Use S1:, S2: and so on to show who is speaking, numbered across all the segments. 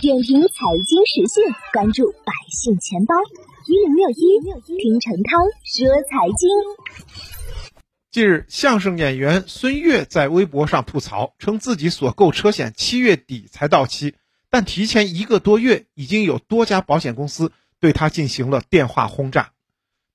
S1: 点评财经时讯，关注百姓钱包一零六一，听陈涛说财经。
S2: 近日，相声演员孙越在微博上吐槽，称自己所购车险七月底才到期，但提前一个多月，已经有多家保险公司对他进行了电话轰炸。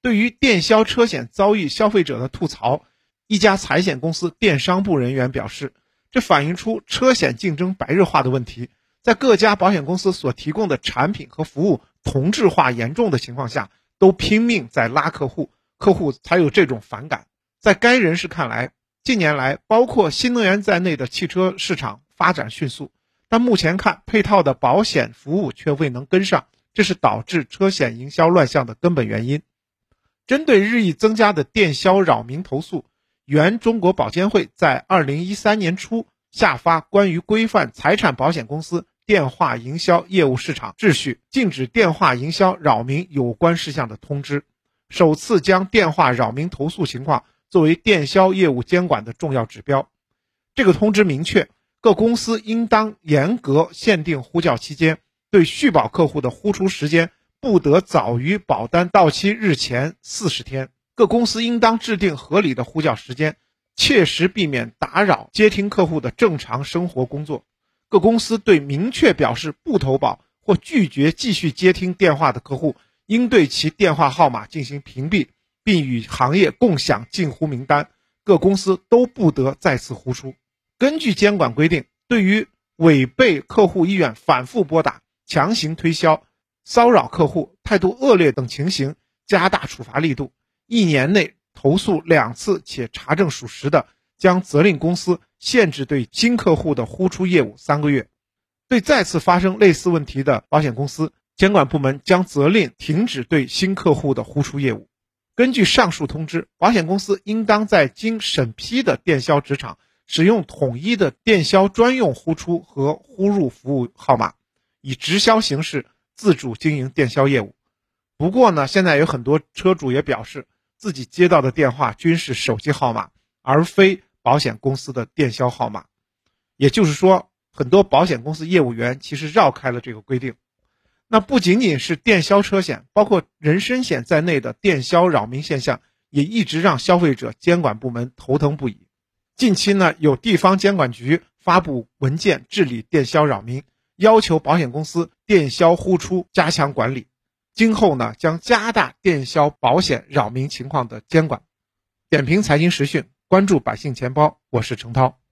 S2: 对于电销车险遭遇消费者的吐槽，一家财险公司电商部人员表示，这反映出车险竞争白热化的问题。在各家保险公司所提供的产品和服务同质化严重的情况下，都拼命在拉客户，客户才有这种反感。在该人士看来，近年来包括新能源在内的汽车市场发展迅速，但目前看配套的保险服务却未能跟上，这是导致车险营销乱象的根本原因。针对日益增加的电销扰民投诉，原中国保监会在二零一三年初下发关于规范财产保险公司电话营销业务市场秩序、禁止电话营销扰民有关事项的通知，首次将电话扰民投诉情况作为电销业务监管的重要指标。这个通知明确，各公司应当严格限定呼叫期间，对续保客户的呼出时间。不得早于保单到期日前四十天。各公司应当制定合理的呼叫时间，切实避免打扰接听客户的正常生活工作。各公司对明确表示不投保或拒绝继续接听电话的客户，应对其电话号码进行屏蔽，并与行业共享禁呼名单。各公司都不得再次呼出。根据监管规定，对于违背客户意愿反复拨打、强行推销。骚扰客户、态度恶劣等情形，加大处罚力度。一年内投诉两次且查证属实的，将责令公司限制对新客户的呼出业务三个月。对再次发生类似问题的保险公司，监管部门将责令停止对新客户的呼出业务。根据上述通知，保险公司应当在经审批的电销职场使用统一的电销专用呼出和呼入服务号码，以直销形式。自主经营电销业务，不过呢，现在有很多车主也表示，自己接到的电话均是手机号码，而非保险公司的电销号码。也就是说，很多保险公司业务员其实绕开了这个规定。那不仅仅是电销车险，包括人身险在内的电销扰民现象，也一直让消费者监管部门头疼不已。近期呢，有地方监管局发布文件治理电销扰民。要求保险公司电销呼出加强管理，今后呢将加大电销保险扰民情况的监管。点评财经时讯，关注百姓钱包，我是程涛。